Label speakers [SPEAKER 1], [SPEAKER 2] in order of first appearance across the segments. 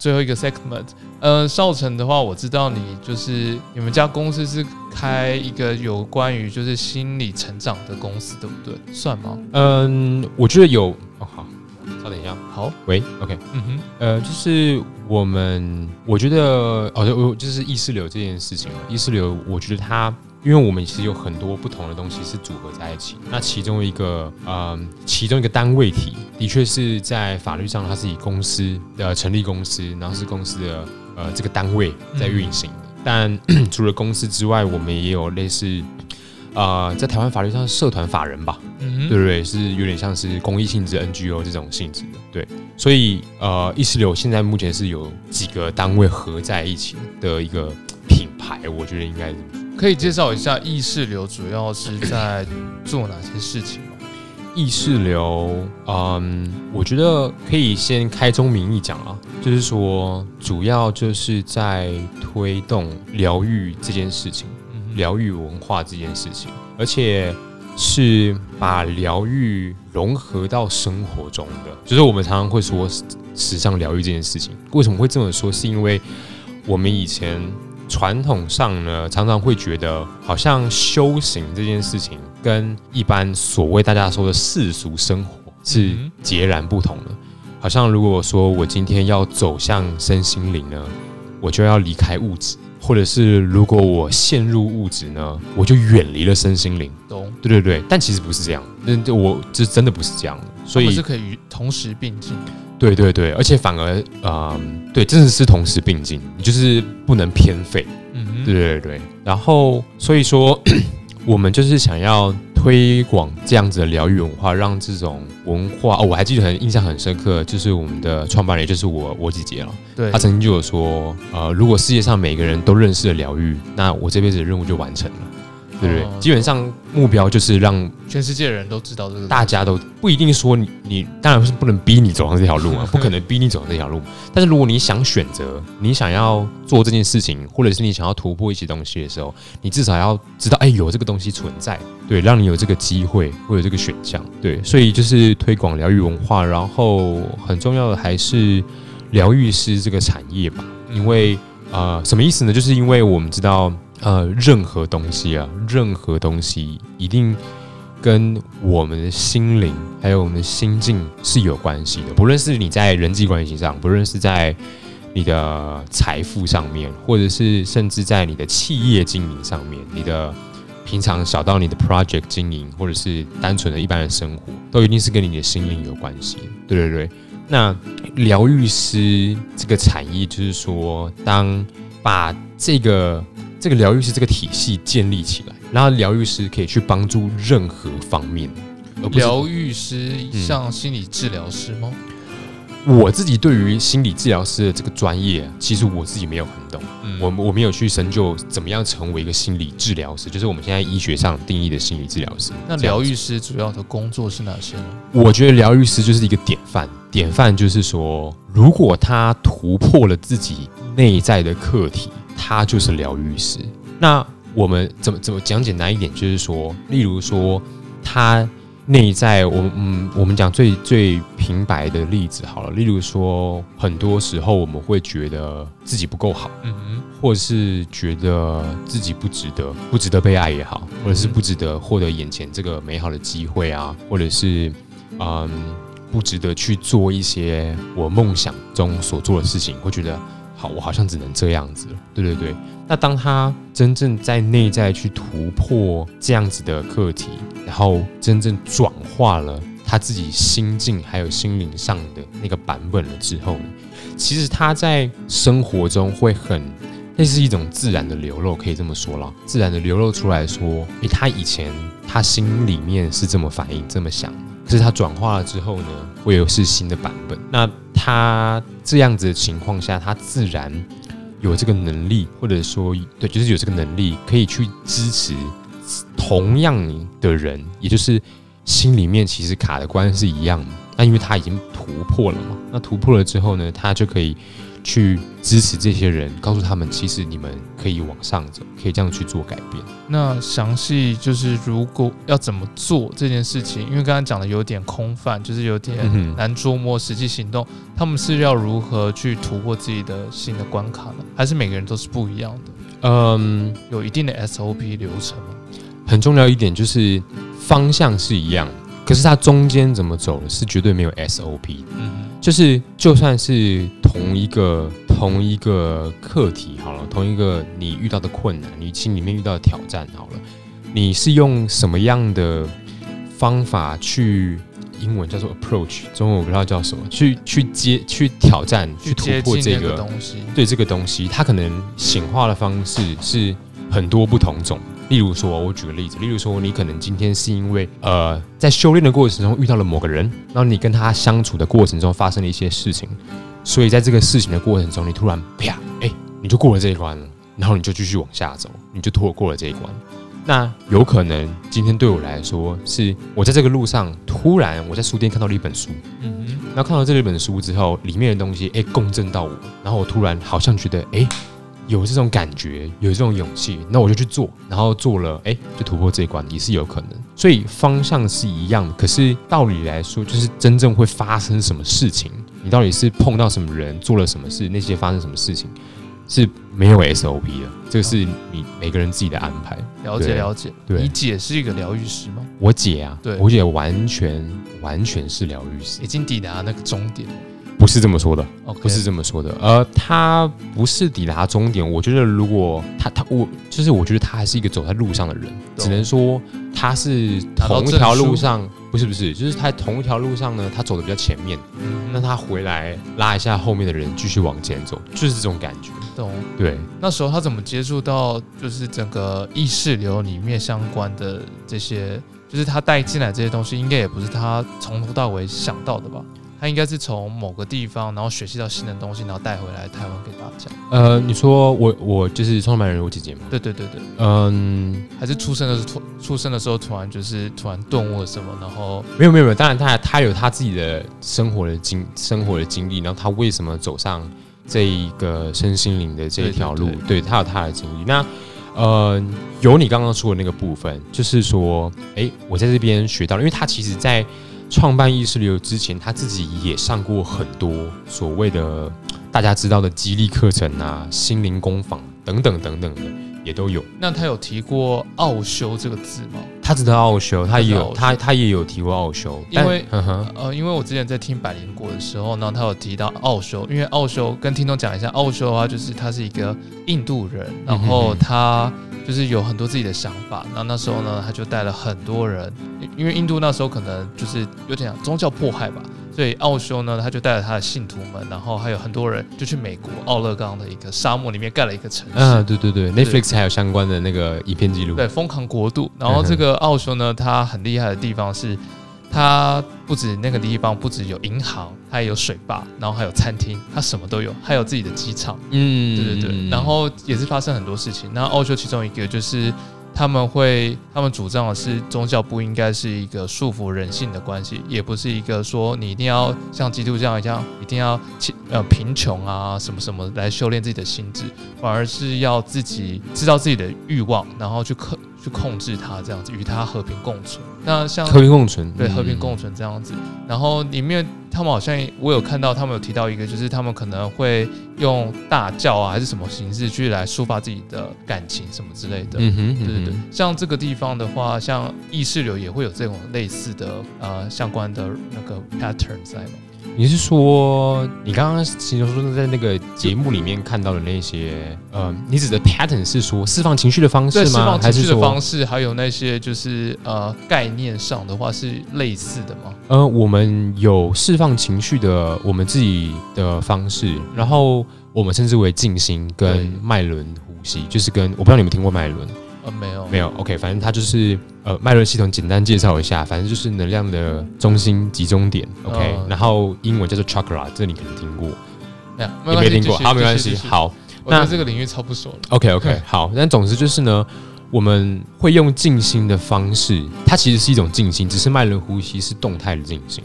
[SPEAKER 1] 最后一个 segment，呃，少成的话，我知道你就是你们家公司是开一个有关于就是心理成长的公司，对不对？算吗？
[SPEAKER 2] 嗯，我觉得有哦，好，稍等一下，
[SPEAKER 1] 好，
[SPEAKER 2] 喂，OK，
[SPEAKER 1] 嗯哼，
[SPEAKER 2] 呃，就是我们，我觉得哦，我就是意识流这件事情啊，意识流，我觉得它。因为我们其实有很多不同的东西是组合在一起，那其中一个，嗯，其中一个单位体，的确是在法律上它是以公司的成立公司，然后是公司的呃这个单位在运行的。但 除了公司之外，我们也有类似，呃，在台湾法律上社团法人吧，对不对？是有点像是公益性质 NGO 这种性质的，对。所以呃，意识流现在目前是有几个单位合在一起的一个品牌，我觉得应该是。
[SPEAKER 1] 可以介绍一下意识流主要是在做哪些事情吗？
[SPEAKER 2] 意识流，嗯，我觉得可以先开宗明义讲啊，就是说主要就是在推动疗愈这件事情，疗愈文化这件事情，而且是把疗愈融合到生活中的。就是我们常常会说时尚疗愈这件事情，为什么会这么说？是因为我们以前。传统上呢，常常会觉得好像修行这件事情跟一般所谓大家说的世俗生活是截然不同的。好像如果说我今天要走向身心灵呢，我就要离开物质；或者是如果我陷入物质呢，我就远离了身心灵。
[SPEAKER 1] 懂？
[SPEAKER 2] 对对对。但其实不是这样，那我这真的不是这样的。所以
[SPEAKER 1] 是可以同时并进。
[SPEAKER 2] 对对对，而且反而，嗯，对，真的是同时并进，你就是不能偏废。嗯，对对对。然后，所以说，我们就是想要推广这样子的疗愈文化，让这种文化哦，我还记得很印象很深刻，就是我们的创办人，就是我我姐姐了。
[SPEAKER 1] 对，
[SPEAKER 2] 她曾经就有说，呃，如果世界上每个人都认识了疗愈，那我这辈子的任务就完成了。对不对？基本上目标就是让
[SPEAKER 1] 全世界的人都知道这个，
[SPEAKER 2] 大家都不一定说你，你当然是不能逼你走上这条路啊，不可能逼你走上这条路。但是如果你想选择，你想要做这件事情，或者是你想要突破一些东西的时候，你至少要知道，哎，有这个东西存在，对，让你有这个机会，会有这个选项，对。所以就是推广疗愈文化，然后很重要的还是疗愈师这个产业吧，因为呃，什么意思呢？就是因为我们知道。呃，任何东西啊，任何东西一定跟我们的心灵还有我们的心境是有关系的。不论是你在人际关系上，不论是在你的财富上面，或者是甚至在你的企业经营上面，你的平常小到你的 project 经营，或者是单纯的一般的生活，都一定是跟你的心灵有关系。对对对。那疗愈师这个产业，就是说，当把这个这个疗愈师这个体系建立起来，然后疗愈师可以去帮助任何方面。
[SPEAKER 1] 疗愈师像心理治疗师吗？
[SPEAKER 2] 我自己对于心理治疗师的这个专业，其实我自己没有很懂。我我没有去深究怎么样成为一个心理治疗师，就是我们现在医学上定义的心理治疗师。
[SPEAKER 1] 那疗愈师主要的工作是哪些呢？
[SPEAKER 2] 我觉得疗愈师就是一个典范。典范就是说，如果他突破了自己内在的课题。他就是疗愈师。那我们怎么怎么讲简单一点，就是说，例如说，他内在，我嗯，我们讲最最平白的例子好了。例如说，很多时候我们会觉得自己不够好，嗯哼，或者是觉得自己不值得，不值得被爱也好，或者是不值得获得眼前这个美好的机会啊，或者是嗯，不值得去做一些我梦想中所做的事情，会觉得。好，我好像只能这样子了。对对对，那当他真正在内在去突破这样子的课题，然后真正转化了他自己心境还有心灵上的那个版本了之后呢，其实他在生活中会很，那是一种自然的流露，可以这么说了，自然的流露出来说，诶，他以前他心里面是这么反应，这么想。可是他转化了之后呢，会有是新的版本。那他这样子的情况下，他自然有这个能力，或者说对，就是有这个能力可以去支持同样的人，也就是心里面其实卡的关是一样的。那因为他已经突破了嘛，那突破了之后呢，他就可以去支持这些人，告诉他们，其实你们可以往上走，可以这样去做改变。
[SPEAKER 1] 那详细就是如果要怎么做这件事情，因为刚刚讲的有点空泛，就是有点难捉摸，实际行动，他们是要如何去突破自己的新的关卡呢？还是每个人都是不一样的，
[SPEAKER 2] 嗯，
[SPEAKER 1] 有一定的 SOP 流程吗？
[SPEAKER 2] 很重要一点就是方向是一样，可是它中间怎么走是绝对没有 SOP 的。
[SPEAKER 1] 嗯
[SPEAKER 2] 就是就算是同一个同一个课题好了，同一个你遇到的困难，你心里面遇到的挑战好了，你是用什么样的方法去？英文叫做 approach，中文我不知道叫什么，去去接去挑战去突破这个
[SPEAKER 1] 东西，
[SPEAKER 2] 对这个东西，它可能显化的方式是很多不同种。例如说，我举个例子，例如说，你可能今天是因为呃，在修炼的过程中遇到了某个人，然后你跟他相处的过程中发生了一些事情，所以在这个事情的过程中，你突然啪，哎、你就过了这一关了，然后你就继续往下走，你就拖过了这一关。那有可能今天对我来说，是我在这个路上突然我在书店看到了一本书，
[SPEAKER 1] 嗯哼，
[SPEAKER 2] 然后看到这本书之后，里面的东西哎共振到我，然后我突然好像觉得哎有这种感觉，有这种勇气，那我就去做，然后做了哎就突破这一关也是有可能。所以方向是一样的，可是道理来说，就是真正会发生什么事情，你到底是碰到什么人，做了什么事，那些发生什么事情是没有 SOP 的，这个是你每个人自己的安排。
[SPEAKER 1] 了解了解。
[SPEAKER 2] 对
[SPEAKER 1] 你姐是一个疗愈师吗？
[SPEAKER 2] 我姐啊，
[SPEAKER 1] 对
[SPEAKER 2] 我姐完全完全是疗愈师
[SPEAKER 1] 已，经抵达那个终点了
[SPEAKER 2] 不是这么说的。不是这么说的，呃，他不是抵达终点。我觉得，如果他他我就是我觉得他还是一个走在路上的人，只能说他是同一条路上，不是不是，就是他同一条路上呢，他走的比较前面，
[SPEAKER 1] 嗯
[SPEAKER 2] 那他回来拉一下后面的人，继续往前走，就是这种感觉。
[SPEAKER 1] 懂。
[SPEAKER 2] 对，
[SPEAKER 1] 那时候他怎么接触到就是整个意识流里面相关的这些，就是他带进来这些东西，应该也不是他从头到尾想到的吧？他应该是从某个地方，然后学习到新的东西，然后带回来台湾给大家。
[SPEAKER 2] 呃，你说我我就是创办人我姐姐吗？
[SPEAKER 1] 对对对对，
[SPEAKER 2] 嗯，
[SPEAKER 1] 还是出生的时候突出生的时候突然就是突然顿悟了什么，然后
[SPEAKER 2] 没有没有没有，当然他他有他自己的生活的经生活的经历，然后他为什么走上这一个身心灵的这一条路，
[SPEAKER 1] 对
[SPEAKER 2] 对他有他的经历。那呃，有你刚刚说的那个部分，就是说，诶，我在这边学到了，因为他其实在创办意识流之前，他自己也上过很多所谓的大家知道的激励课程啊、心灵工坊等等等等的，也都有。
[SPEAKER 1] 那他有提过奥修这个字吗？
[SPEAKER 2] 他知道奥修，他也有
[SPEAKER 1] 他
[SPEAKER 2] 他他也有提过奥修，
[SPEAKER 1] 因为
[SPEAKER 2] 呵呵
[SPEAKER 1] 呃，因为我之前在听百灵果的时候呢，他有提到奥修，因为奥修跟听众讲一下，奥修的话就是他是一个印度人，然后他就是有很多自己的想法，那那时候呢，他就带了很多人，因因为印度那时候可能就是有点宗教迫害吧，所以奥修呢，他就带着他的信徒们，然后还有很多人就去美国奥勒冈的一个沙漠里面盖了一个城市，
[SPEAKER 2] 嗯，对对对，Netflix 还有相关的那个影片记录。
[SPEAKER 1] 对，疯狂国度。然后这个奥修呢，他很厉害的地方是，他不止那个地方不止有银行，它也有水坝，然后还有餐厅，他什么都有，还有自己的机场。
[SPEAKER 2] 嗯
[SPEAKER 1] 对对对，然后也是发生很多事情。那奥修其中一个就是。他们会，他们主张的是宗教不应该是一个束缚人性的关系，也不是一个说你一定要像基督教一样，一定要呃贫穷啊什么什么来修炼自己的心智，反而是要自己知道自己的欲望，然后去克去控制它，这样子与它和平共存。那像
[SPEAKER 2] 和平共存，
[SPEAKER 1] 对
[SPEAKER 2] 嗯
[SPEAKER 1] 和平共存这样子。然后里面他们好像我有看到，他们有提到一个，就是他们可能会用大叫啊，还是什么形式去来抒发自己的感情什么之类的。
[SPEAKER 2] 嗯哼，
[SPEAKER 1] 对对对像这个地方的话，像意识流也会有这种类似的呃相关的那个 pattern 在吗？
[SPEAKER 2] 你是说你刚刚形容说在那个节目里面看到的那些，呃，你指的 pattern 是说释放情绪的方式吗？
[SPEAKER 1] 放情绪的
[SPEAKER 2] 还是说，
[SPEAKER 1] 方式，还有那些就是呃概念上的话是类似的吗？
[SPEAKER 2] 呃，我们有释放情绪的我们自己的方式，然后我们称之为静心跟脉轮呼吸，就是跟我不知道你们听过脉轮。
[SPEAKER 1] 呃，没有，
[SPEAKER 2] 没有，OK，反正它就是呃脉轮系统，简单介绍一下，反正就是能量的中心集中点，OK，、
[SPEAKER 1] 嗯
[SPEAKER 2] 然后英文叫做 chakra，这你可能听过，
[SPEAKER 1] 没
[SPEAKER 2] 没听过，好，没关系，好
[SPEAKER 1] 我对
[SPEAKER 2] 那
[SPEAKER 1] 这个领域超不熟了。
[SPEAKER 2] ，OK OK，好，但总之就是呢，我们会用静心的方式，它其实是一种静心，只是脉轮呼吸是动态的静心。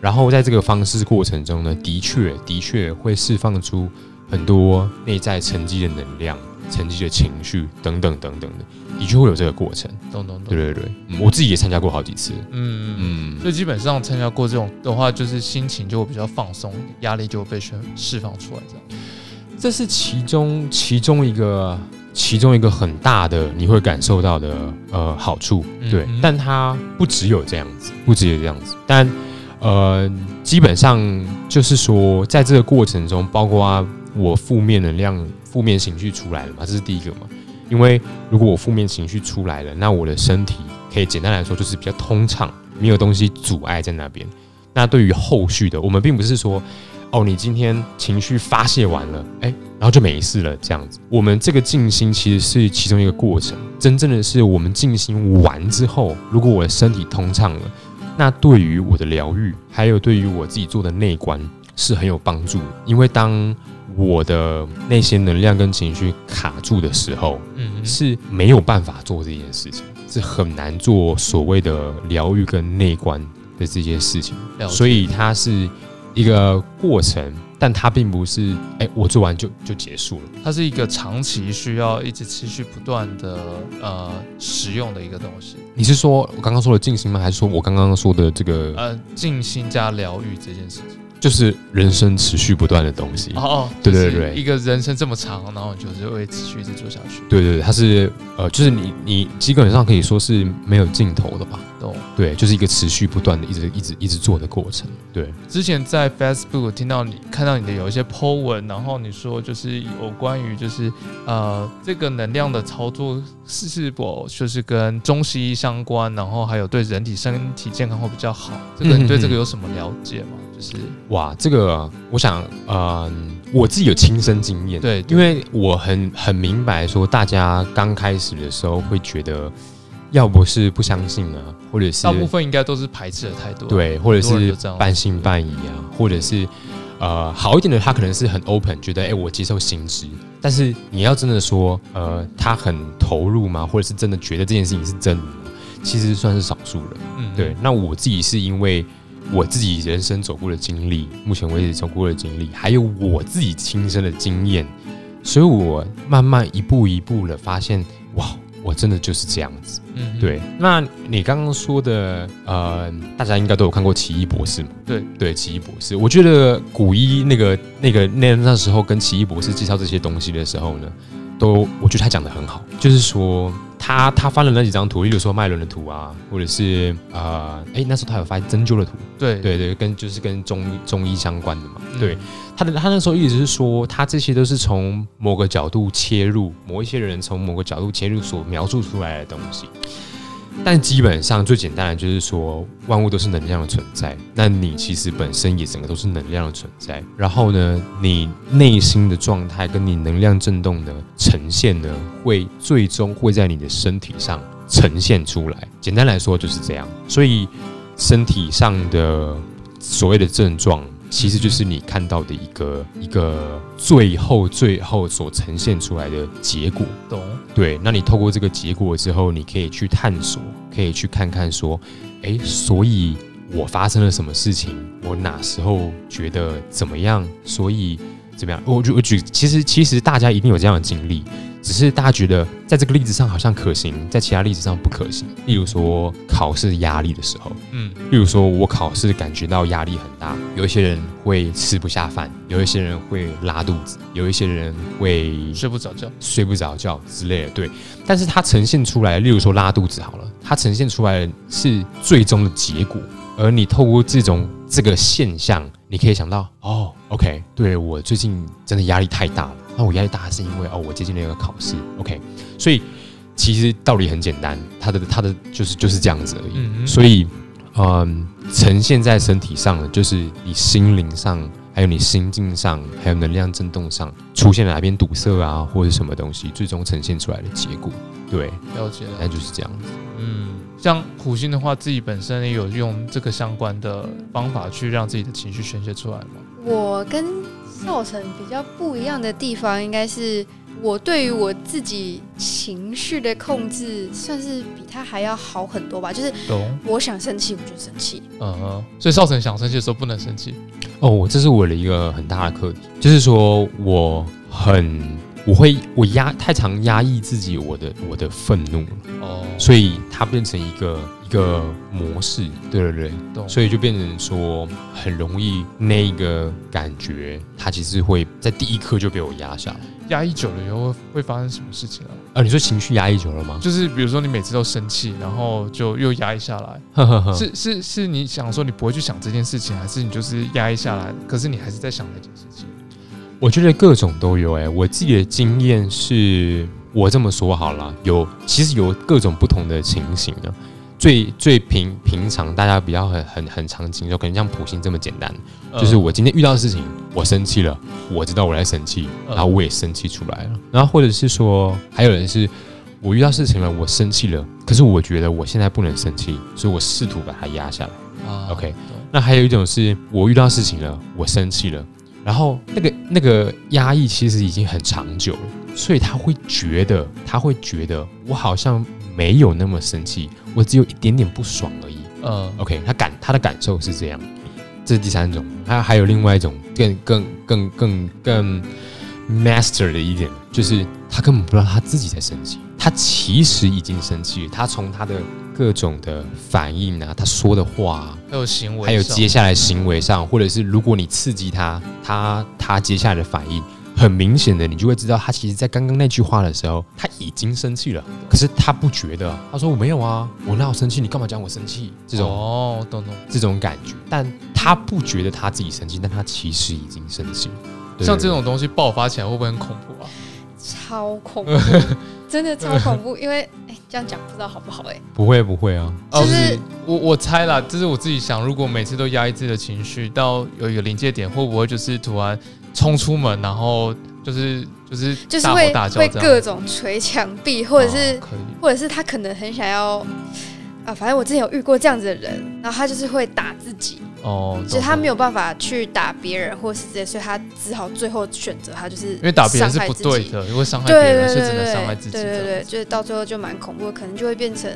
[SPEAKER 2] 然后在这个方式过程中呢，的确的确会释放出很多内在沉积的能量、沉积的情绪等等等等的，的确会有这个过程。
[SPEAKER 1] 懂懂懂。
[SPEAKER 2] 对对对，嗯我自己也参加过好几次。
[SPEAKER 1] 嗯嗯。
[SPEAKER 2] 嗯，
[SPEAKER 1] 所以基本上参加过这种的话，就是心情就会比较放松，压力就会被释释放出来，这样。
[SPEAKER 2] 这是其中其中一个其中一个很大的你会感受到的呃好处，对，
[SPEAKER 1] 嗯
[SPEAKER 2] 但它不只有这样子，不只有这样子，但呃，基本上就是说，在这个过程中，包括我负面能量、负面情绪出来了嘛，这是第一个嘛。因为如果我负面情绪出来了，那我的身体可以简单来说就是比较通畅，没有东西阻碍在那边。那对于后续的，我们并不是说，哦，你今天情绪发泄完了，哎，然后就没事了这样子。我们这个静心其实是其中一个过程，真正的是我们静心完之后，如果我的身体通畅了，那对于我的疗愈，还有对于我自己做的内观是很有帮助的。因为当我的那些能量跟情绪卡住的时候，
[SPEAKER 1] 嗯嗯。
[SPEAKER 2] 是没有办法做这件事情，是很难做所谓的疗愈跟内观的这些事情。所以它是一个过程，但它并不是哎、我做完就就结束了。
[SPEAKER 1] 它是一个长期需要一直持续不断的呃使用的一个东西，
[SPEAKER 2] 你是说我刚刚说的静心吗？还是说我刚刚说的这个
[SPEAKER 1] 呃，静心加疗愈这件事情。
[SPEAKER 2] 就是人生持续不断的东西？
[SPEAKER 1] 哦哦，
[SPEAKER 2] 对对对
[SPEAKER 1] 一个人生这么长，然后你就是会持续一直做下去。
[SPEAKER 2] 对对对，它是呃，就是你你基本上可以说是没有尽头的吧？
[SPEAKER 1] 懂。
[SPEAKER 2] 对，就是一个持续不断的一直一直一直做的过程。对，
[SPEAKER 1] 之前在 Facebook 听到你看到你的有一些 po 文，然后你说就是有关于就是呃这个能量的操作是是否就是跟中西医相关，然后还有对人体身体健康会比较好。这个你对这个 有什么了解吗？就是
[SPEAKER 2] 哇，这个我想，呃，我自己有亲身经验，
[SPEAKER 1] 对，
[SPEAKER 2] 因为我很很明白说，大家刚开始的时候会觉得，要不是不相信啊，或者是
[SPEAKER 1] 大部分应该都是排斥的态度。，
[SPEAKER 2] 对，或者是半信半疑啊，或者是呃好一点的，他可能是很 open，觉得哎、我接受新知。但是你要真的说，呃，他很投入吗？或者是真的觉得这件事情是真的吗？其实算是少数人。
[SPEAKER 1] 嗯，
[SPEAKER 2] 对，那我自己是因为我自己人生走过的经历，目前为止走过的经历，还有我自己亲身的经验，所以我慢慢一步一步的发现，哇，我真的就是这样子。
[SPEAKER 1] 嗯，嗯，
[SPEAKER 2] 对，那你刚刚说的，呃，大家应该都有看过《奇异博士》嘛？
[SPEAKER 1] 对
[SPEAKER 2] 对，《奇异博士》，我觉得古一那个那个那那时候跟奇异博士介绍这些东西的时候呢，都我觉得他讲的很好，就是说他他翻了那几张图，例如说麦伦的图啊，或者是呃，哎，那时候他有发针灸的图，
[SPEAKER 1] 对
[SPEAKER 2] 对对，跟就是跟中医中医相关的嘛。
[SPEAKER 1] 嗯
[SPEAKER 2] 对，他的他那时候一直是说，他这些都是从某个角度切入，某一些人从某个角度切入所描述出来的东西。但基本上最简单的就是说，万物都是能量的存在，那你其实本身也整个都是能量的存在。然后呢，你内心的状态跟你能量振动的呈现呢，会最终会在你的身体上呈现出来。简单来说就是这样。所以身体上的所谓的症状，其实就是你看到的一个一个最后最后所呈现出来的结果。
[SPEAKER 1] 懂。
[SPEAKER 2] 对，那你透过这个结果之后，你可以去探索，可以去看看说，诶，所以我发生了什么事情，我哪时候觉得怎么样，所以怎么样？我举我举，其实其实大家一定有这样的经历，只是大家觉得在这个例子上好像可行，在其他例子上不可行。例如说考试压力的时候，
[SPEAKER 1] 嗯，
[SPEAKER 2] 例如说，我考试感觉到压力很大，有一些人会吃不下饭，有一些人会拉肚子，有一些人会
[SPEAKER 1] 睡不着觉。
[SPEAKER 2] 睡不着觉之类的。对，但是它呈现出来，例如说拉肚子好了，它呈现出来的是最终的结果，而你透过这种这个现象，你可以想到，哦，OK，对我最近真的压力太大了，那我压力大是因为哦，我接近了一个考试，OK，所以其实道理很简单，它的它的就是就是这样子而已。
[SPEAKER 1] 嗯
[SPEAKER 2] 所以，嗯，呈现在身体上的就是你心灵上，还有你心境上，还有能量震动上出现了哪边堵塞啊，或者什么东西，最终呈现出来的结果。对，
[SPEAKER 1] 了解了
[SPEAKER 2] 那。就是这样子。
[SPEAKER 1] 嗯，像普星的话，自己本身也有用这个相关的方法去让自己的情绪宣泄出来吗？
[SPEAKER 3] 我跟少成比较不一样的地方，应该是我对于我自己情绪的控制，算是比他还要好很多吧。就是
[SPEAKER 1] 懂，
[SPEAKER 3] 我想生气，我就生气。
[SPEAKER 1] 嗯哼，所以少成想生气的时候不能生气。
[SPEAKER 2] 哦，这是我的一个很大的课题，就是说我很我会我压太常压抑自己我的我的愤怒了，
[SPEAKER 1] 哦，
[SPEAKER 2] 所以它变成一个一个模式，对对对，所以就变成说很容易那个感觉，它其实会在第一刻就被我压下来。
[SPEAKER 1] 压抑久了以后会会发生什么事情啊？
[SPEAKER 2] 啊，你说情绪压抑久了吗？
[SPEAKER 1] 就是比如说你每次都生气，然后就又压抑下来，
[SPEAKER 2] 呵呵呵，
[SPEAKER 1] 是是是你想说你不会去想这件事情，还是你就是压抑下来，可是你还是在想那件事情？
[SPEAKER 2] 我觉得各种都有哎、我自己的经验是，我这么说好了，有其实有各种不同的情形啊。最最平平常大家比较很很很常经受，可能像普信这么简单，就是我今天遇到的事情，我生气了，我知道我在生气，
[SPEAKER 1] 嗯
[SPEAKER 2] 然后我也生气出来了。然后或者是说，还有人是我遇到事情了，我生气了，可是我觉得我现在不能生气，所以我试图把它压下来。OK 那还有一种是我遇到事情了，我生气了，然后那个那个压抑其实已经很长久了，所以他会觉得他会觉得我好像没有那么生气，我只有一点点不爽而已。
[SPEAKER 1] 嗯
[SPEAKER 2] OK，他感他的感受是这样，这是第三种。还还有另外一种更更更更更 master 的一点，就是他根本不知道他自己在生气，他其实已经生气了。他从他的各种的反应啊，他说的话、啊，
[SPEAKER 1] 还有行为，
[SPEAKER 2] 还有接下来行为上，或者是如果你刺激他，他他接下来的反应，很明显的，你就会知道他其实在刚刚那句话的时候，他已经生气了，可是他不觉得，他说我没有啊，我哪有生气？你干嘛讲我生气？这种、
[SPEAKER 1] 哦，懂懂。
[SPEAKER 2] 这种感觉，但他不觉得他自己生气，但他其实已经生气
[SPEAKER 1] 像这种东西爆发起来会不会很恐怖啊？
[SPEAKER 3] 超恐怖，真的超恐怖。因为哎、这样讲不知道好不好哎、
[SPEAKER 2] 不会不会啊，
[SPEAKER 1] 哦，
[SPEAKER 3] 就是
[SPEAKER 1] 我我猜啦，这是我自己想，如果每次都压抑自己的情绪，到有一个临界点，会不会就是突然冲出门，然后就是就是大吼
[SPEAKER 3] 就是会
[SPEAKER 1] 大叫这样？
[SPEAKER 3] 会各种捶墙壁，或者是、
[SPEAKER 1] 哦可以
[SPEAKER 3] 或者是他可能很想要啊，反正我之前有遇过这样子的人，然后他就是会打自己，
[SPEAKER 1] 哦，
[SPEAKER 3] 就是他没
[SPEAKER 1] 有，
[SPEAKER 3] 有办法去打别人或是这些，所以他只好最后选择他就是
[SPEAKER 1] 因为打别人是不对的，会伤害别
[SPEAKER 3] 对
[SPEAKER 1] 人，所以只能伤害自己。
[SPEAKER 3] 对对对，就是到最后就蛮恐怖的，可能就会变成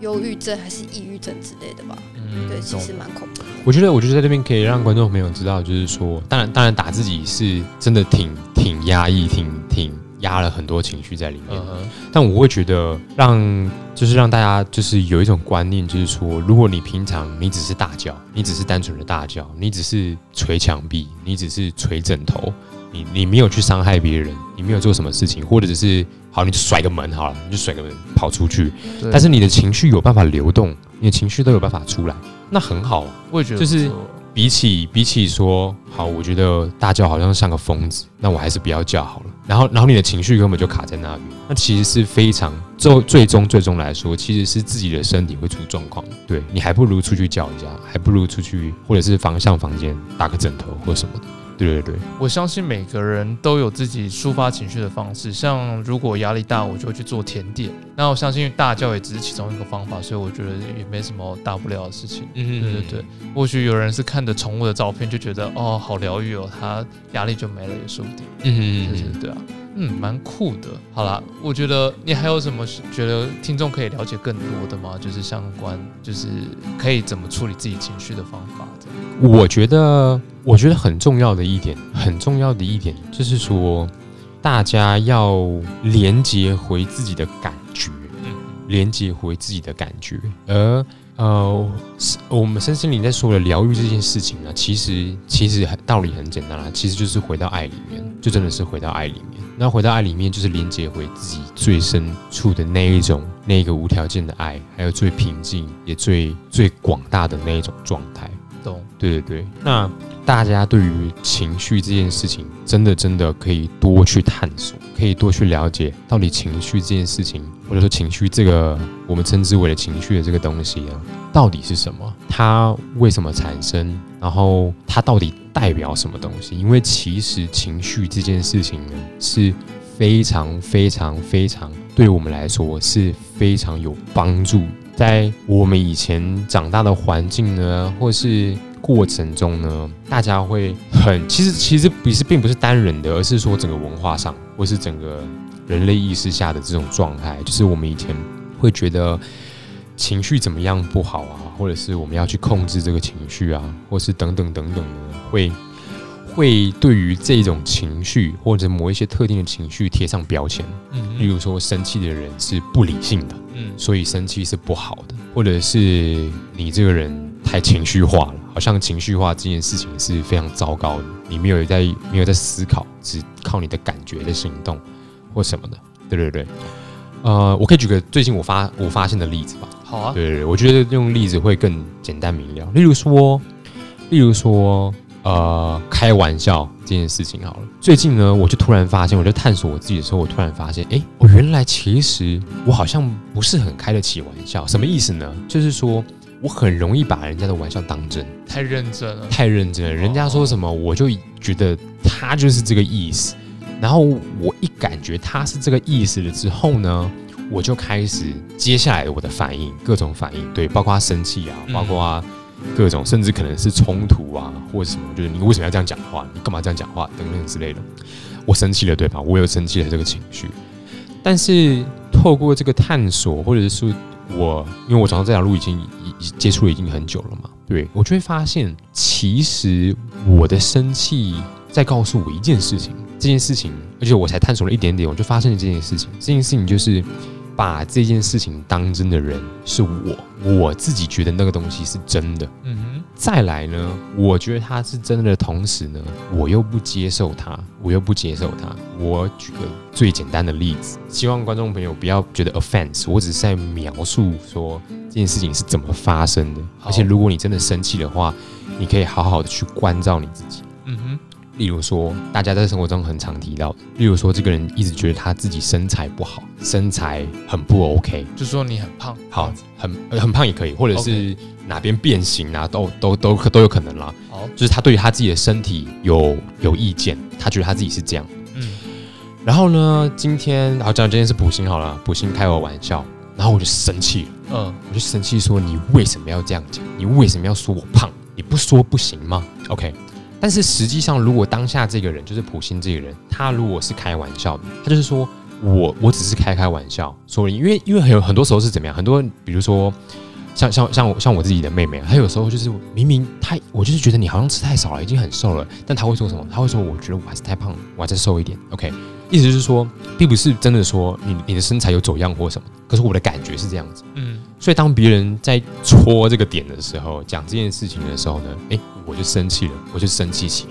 [SPEAKER 3] 忧郁症还是抑郁症之类的吧。
[SPEAKER 1] 嗯
[SPEAKER 3] 对，其实蛮恐怖的。
[SPEAKER 2] 我觉得，我觉得在这边可以让观众朋友知道，就是说，当然，当然打自己是真的挺挺压抑，挺挺压了很多情绪在里面。
[SPEAKER 1] 嗯，
[SPEAKER 2] 但我会觉得让，就是让大家就是有一种观念，就是说，如果你平常你只是大叫，你只是单纯的大叫，你只是捶墙壁，你只是捶枕头，你你没有去伤害别人，你没有做什么事情，或者只是好，你就甩个门好了，你就甩个门跑出去，但是你的情绪有办法流动，你的情绪都有办法出来，那很好啊。
[SPEAKER 1] 我也觉得
[SPEAKER 2] 就是比起比起说好，我觉得大叫好像像个疯子，那我还是不要叫好了。然后然后你的情绪根本就卡在那边，那其实是非常最最终最终来说，其实是自己的身体会出状况。对你还不如出去叫一下，还不如出去或者是房上房间打个枕头或什么的。对对对，
[SPEAKER 1] 我相信每个人都有自己抒发情绪的方式。像如果压力大，我就会去做甜点。那我相信大叫也只是其中一个方法，所以我觉得也没什么大不了的事情。
[SPEAKER 2] 嗯
[SPEAKER 1] 对对对，或许有人是看着宠物的照片就觉得哦好疗愈哦，他压力就没了也说不定。
[SPEAKER 2] 嗯
[SPEAKER 1] 对对对啊，嗯，蛮酷的。好啦，我觉得你还有什么是觉得听众可以了解更多的吗？就是相关，就是可以怎么处理自己情绪的方法。
[SPEAKER 2] 我觉得，我觉得很重要的一点，很重要的一点就是说，大家要连接回自己的感觉，
[SPEAKER 1] 嗯
[SPEAKER 2] 连接回自己的感觉。而呃，我们身心灵在说的疗愈这件事情呢，其实其实很道理很简单啦，其实就是回到爱里面，就真的是回到爱里面。那回到爱里面，就是连接回自己最深处的那一种那个无条件的爱，还有最平静也最最广大的那一种状态。
[SPEAKER 1] 懂？
[SPEAKER 2] 对对对，那大家对于情绪这件事情，真的真的可以多去探索，可以多去了解，到底情绪这件事情，或者说情绪这个我们称之为的情绪的这个东西啊，到底是什么？它为什么产生？然后它到底代表什么东西？因为其实情绪这件事情呢，是非常非常非常对我们来说是非常有帮助。在我们以前长大的环境呢，或是过程中呢，大家会很其实其实不是并不是单人的，而是说整个文化上或是整个人类意识下的这种状态，就是我们以前会觉得情绪怎么样不好啊，或者是我们要去控制这个情绪啊，或是等等等等的，会会对于这种情绪或者某一些特定的情绪贴上标签，
[SPEAKER 1] 嗯
[SPEAKER 2] 例如说生气的人是不理性的。
[SPEAKER 1] 嗯
[SPEAKER 2] 所以生气是不好的，或者是你这个人太情绪化了，好像情绪化这件事情是非常糟糕的，你没有在没有在思考，只靠你的感觉的行动或什么的，对对对。呃，我可以举个最近我发我发现的例子吧。
[SPEAKER 1] 好啊，
[SPEAKER 2] 对对对，我觉得用例子会更简单明了。例如说，例如说，呃，开玩笑这件事情好了。最近呢，我就突然发现，我在探索我自己的时候，我突然发现，哎，我原来其实我好像不是很开得起玩笑。什么意思呢？就是说我很容易把人家的玩笑当真，
[SPEAKER 1] 太认真了，
[SPEAKER 2] 太认真了。人家说什么，我就觉得他就是这个意思。然后我一感觉他是这个意思了之后呢，我就开始接下来我的反应，各种反应，对，包括生气啊，包括各种，甚至可能是冲突啊，或者什么，就是你为什么要这样讲话？你干嘛这样讲话？等等之类的。我生气了，对吧？我有生气的这个情绪，但是透过这个探索，或者是我，因为我走上这条路已经已已接触了已经很久了嘛，对我就会发现，其实我的生气在告诉我一件事情，这件事情，而且我才探索了一点点，我就发现了这件事情，这件事情就是把这件事情当真的人是我，我自己觉得那个东西是真的。
[SPEAKER 1] 嗯哼
[SPEAKER 2] 再来呢，我觉得它是真的的同时呢，我又不接受它，我又不接受它。我举个最简单的例子，希望观众朋友不要觉得 offense，我只是在描述说这件事情是怎么发生的。而且如果你真的生气的话，你可以好好的去关照你自己。例如说，大家在生活中很常提到，例如说，这个人一直觉得他自己身材不好，身材很不 OK，
[SPEAKER 1] 就说你很胖，
[SPEAKER 2] 好，很呃很胖也可以，或者是哪边变形啊，都都都都有可能啦。
[SPEAKER 1] 好，
[SPEAKER 2] 就是他对于他自己的身体有有意见，他觉得他自己是这样。
[SPEAKER 1] 嗯
[SPEAKER 2] 然后呢，今天好讲今天是普星好了，普星开我玩笑，然后我就生气了，
[SPEAKER 1] 嗯
[SPEAKER 2] 我就生气说你为什么要这样讲？你为什么要说我胖？你不说不行吗？OK。但是实际上，如果当下这个人就是普星这个人，他如果是开玩笑的，他就是说我我只是开开玩笑，说因为因为很有很多时候是怎么样？很多比如说像像像像我自己的妹妹，她有时候就是明明她我就是觉得你好像吃太少了，已经很瘦了，但她会说什么？她会说我觉得我还是太胖了，我要再瘦一点。OK，意思就是说，并不是真的说你你的身材有走样或什么，可是我的感觉是这样子。
[SPEAKER 1] 嗯
[SPEAKER 2] 所以当别人在戳这个点的时候，讲这件事情的时候呢，诶，我就生气了，我就生气起来。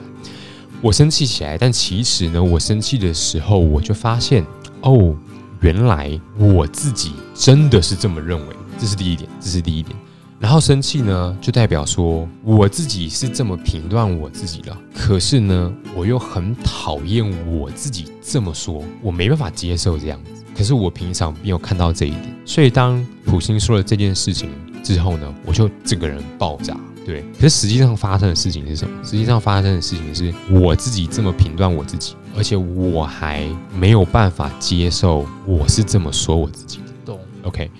[SPEAKER 2] 我生气起来，但其实呢，我生气的时候，我就发现，哦，原来我自己真的是这么认为，这是第一点，这是第一点。然后生气呢，就代表说我自己是这么评断我自己了。可是呢，我又很讨厌我自己这么说，我没办法接受这样子。可是我平常没有看到这一点，所以当普星说了这件事情之后呢，我就整个人爆炸。对，可是实际上发生的事情是什么？实际上发生的事情是我自己这么评断我自己，而且我还没有办法接受我是这么说我自己的。
[SPEAKER 1] 懂
[SPEAKER 2] ，OK，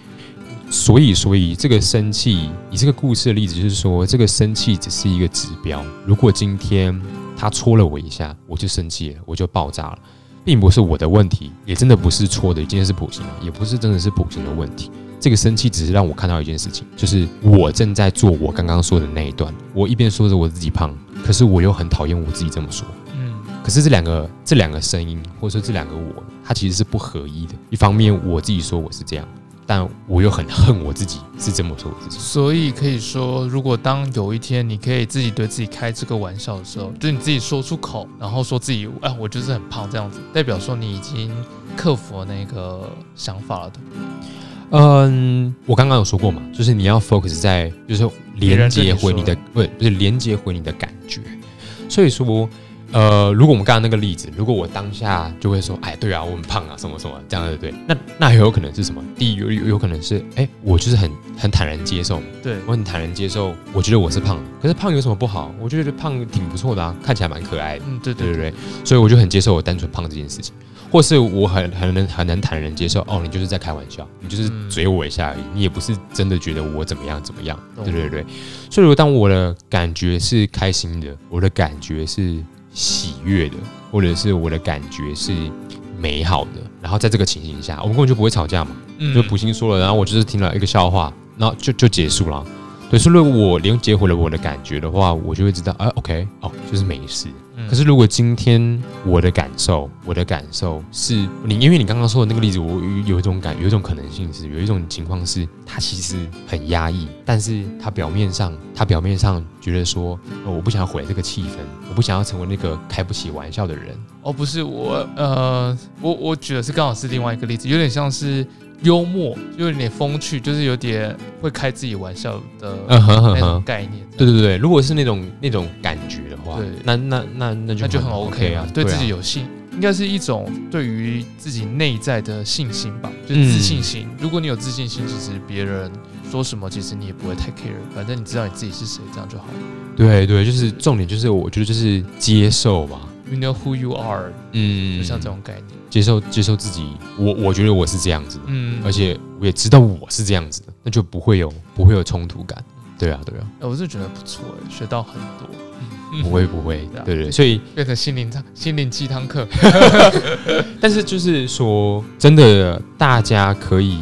[SPEAKER 2] 所以，所以这个生气，以这个故事的例子，就是说，这个生气只是一个指标。如果今天他戳了我一下，我就生气了，我就爆炸了，并不是我的问题，也真的不是戳的，今天是普星啊，也不是真的是普星的问题。这个生气只是让我看到一件事情，就是我正在做我刚刚说的那一段。我一边说着我自己胖，可是我又很讨厌我自己这么说。
[SPEAKER 1] 嗯
[SPEAKER 2] 可是这两个这两个声音，或者说这两个我，它其实是不合一的。一方面我自己说我是这样，但我又很恨我自己是这么说我自己。
[SPEAKER 1] 所以可以说，如果当有一天你可以自己对自己开这个玩笑的时候，就你自己说出口，然后说自己，哎，我就是很胖这样子，代表说你已经克服了那个想法了，对不对
[SPEAKER 2] 嗯，我刚刚有说过嘛，就是你要 focus 在，就是连接回你的，不是不是连接回你的感觉。所以说，呃，如果我们刚刚那个例子，如果我当下就会说，哎，对啊，我很胖啊，什么什么这样对不对？那那很有可能是什么？第一有有有可能是，哎，我就是很很坦然接受，
[SPEAKER 1] 对，
[SPEAKER 2] 我很坦然接受，我觉得我是胖，可是胖有什么不好？我就觉得胖挺不错的啊，看起来蛮可爱的。
[SPEAKER 1] 嗯，对对
[SPEAKER 2] 对对对，所以我就很接受我单纯胖这件事情。或是我很很能很能坦然接受，哦，你就是在开玩笑，你就是
[SPEAKER 1] 嗯
[SPEAKER 2] 嘴我一下而已，你也不是真的觉得我怎么样怎么样，对对对。所以，如果当我的感觉是开心的，我的感觉是喜悦的，或者是我的感觉是美好的，然后在这个情形下，我们根本就不会吵架嘛。
[SPEAKER 1] 嗯
[SPEAKER 2] 就补星说了，然后我就是听了一个笑话，然后就就结束了。对，所以如果我连接回了我的感觉的话，我就会知道，哎、o k 哦，就是没事。
[SPEAKER 1] 嗯
[SPEAKER 2] 可是如果今天我的感受，我的感受是你，因为你刚刚说的那个例子，我有有一种感，有一种可能性是，有一种情况是，他其实很压抑，但是他表面上，他表面上觉得说，呃我不想要毁这个气氛，我不想要成为那个开不起玩笑的人。
[SPEAKER 1] 哦，不是我，呃，我我举的是刚好是另外一个例子，有点像是幽默，就有点风趣，就是有点会开自己玩笑的那种
[SPEAKER 2] 哼，
[SPEAKER 1] 概念。
[SPEAKER 2] 对对对，如果是那种那种感觉的话
[SPEAKER 1] 对，
[SPEAKER 2] 那那那那就
[SPEAKER 1] 那就很 OK
[SPEAKER 2] 啊
[SPEAKER 1] 啊，，对自己
[SPEAKER 2] 啊
[SPEAKER 1] 有信，应该是一种对于自己内在的信心吧，就是自信心。如果你有自信心，其实别人说什么，其实你也不会太 care，反正你知道你自己是谁，这样就好了。
[SPEAKER 2] 对对，就是重点就是我觉得就是接受吧，
[SPEAKER 1] You know who you are，
[SPEAKER 2] 嗯
[SPEAKER 1] 就像这种概念。
[SPEAKER 2] 接受接受自己，我我觉得我是这样子的，
[SPEAKER 1] 嗯，
[SPEAKER 2] 而且我也知道我是这样子的，那就不会有不会有冲突感。对啊，对啊，
[SPEAKER 1] 哎我是觉得不错哎，学到很多。
[SPEAKER 2] 不会不会
[SPEAKER 1] 对
[SPEAKER 2] 对，所以
[SPEAKER 1] 变成心灵汤心灵鸡汤课。
[SPEAKER 2] 但是就是说，真的大家可以，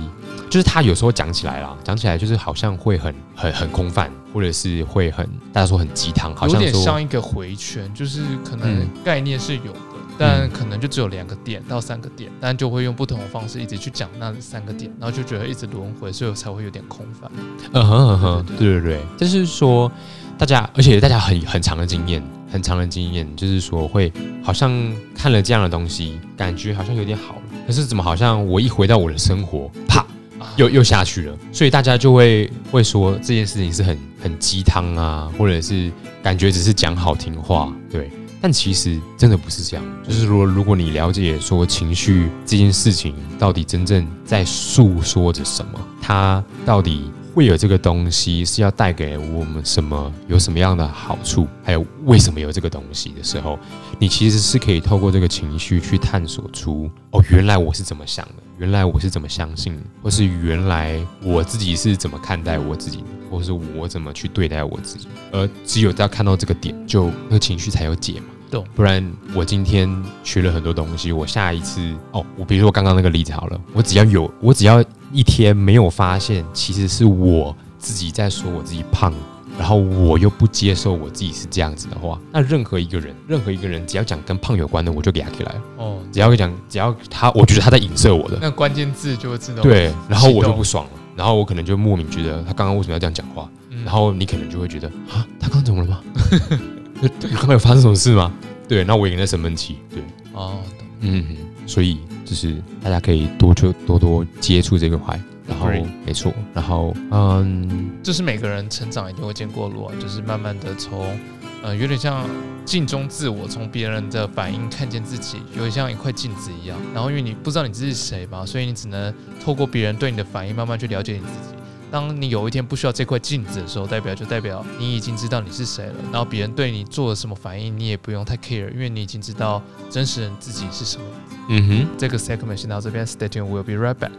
[SPEAKER 2] 就是他有时候讲起来啦，讲起来就是好像会很很很空泛，或者是会很大家说很鸡汤，好
[SPEAKER 1] 有点
[SPEAKER 2] 像说
[SPEAKER 1] 像一个回圈，就是可能
[SPEAKER 2] 嗯。
[SPEAKER 1] 概念是有的，但可能就只有两个点到三个点，但就会用不同的方式一直去讲那三个点，然后就觉得一直轮回，所以我才会有点空泛。
[SPEAKER 2] 嗯哼嗯哼，
[SPEAKER 1] 对
[SPEAKER 2] 对对。对，就是说大家，而且大家很很长的经验，很长的经验，就是说会好像看了这样的东西，感觉好像有点好了，可是怎么好像我一回到我的生活，啪，
[SPEAKER 1] 啊
[SPEAKER 2] 又又下去了，所以大家就会会说这件事情是很很鸡汤啊，或者是感觉只是讲好听话，对。但其实真的不是这样，就是说，如果你了解说情绪这件事情到底真正在诉说着什么，它到底会有这个东西是要带给我们什么，有什么样的好处，还有为什么有这个东西的时候，你其实是可以透过这个情绪去探索出，哦，原来我是怎么想的，原来我是怎么相信，或是原来我自己是怎么看待我自己的，或是我怎么去对待我自己。而只有在看到这个点，就那个情绪才有解嘛。
[SPEAKER 1] 懂
[SPEAKER 2] 不然我今天学了很多东西，我下一次哦，我比如说刚刚那个例子好了，我只要有，我只要一天没有发现，其实是我自己在说我自己胖，然后我又不接受我自己是这样子的话，那任何一个人，任何一个人只要讲跟胖有关的，我就给他起来了。
[SPEAKER 1] 哦，
[SPEAKER 2] 只要讲，只要他，我觉得他在影射我的，
[SPEAKER 1] 那关键字就会自动。
[SPEAKER 2] 对，然后我就不爽了，然后我可能就莫名觉得他刚刚为什么要这样讲话，
[SPEAKER 1] 嗯
[SPEAKER 2] 然后你可能就会觉得啊，他刚刚怎么了吗？刚刚有发生什么事吗？对，那我也跟他生闷气，对，
[SPEAKER 1] 哦，懂
[SPEAKER 2] 嗯，所以就是大家可以多就多多接触这个块，然后没错，然后嗯，
[SPEAKER 1] 这是每个人成长一定会见过的路啊，就是慢慢的从，呃，有点像镜中自我，从别人的反应看见自己，有点像一块镜子一样。然后因为你不知道你自己是谁嘛，所以你只能透过别人对你的反应，慢慢去了解你自己。当你有一天不需要这块镜子的时候，代表就代表你已经知道你是谁了。然后别人对你做了什么反应，你也不用太 care，因为你已经知道真实人自己是什么样子。
[SPEAKER 2] 嗯哼。
[SPEAKER 1] 这个 segment 先到这边，Stay tuned，we'll be right back。